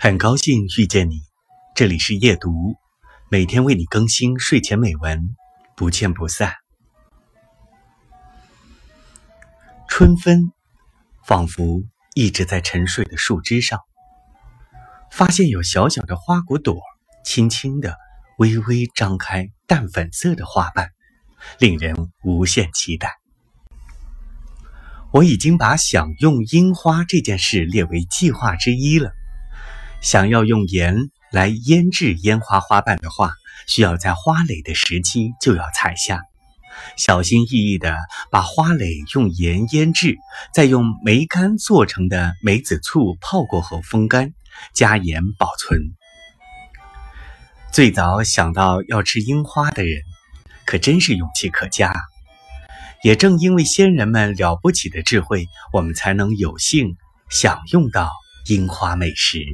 很高兴遇见你，这里是夜读，每天为你更新睡前美文，不见不散。春分，仿佛一直在沉睡的树枝上，发现有小小的花骨朵，轻轻的、微微张开淡粉色的花瓣，令人无限期待。我已经把享用樱花这件事列为计划之一了。想要用盐来腌制烟花花瓣的话，需要在花蕾的时期就要采下，小心翼翼地把花蕾用盐腌制，再用梅干做成的梅子醋泡过后风干，加盐保存。最早想到要吃樱花的人，可真是勇气可嘉。也正因为先人们了不起的智慧，我们才能有幸享用到樱花美食。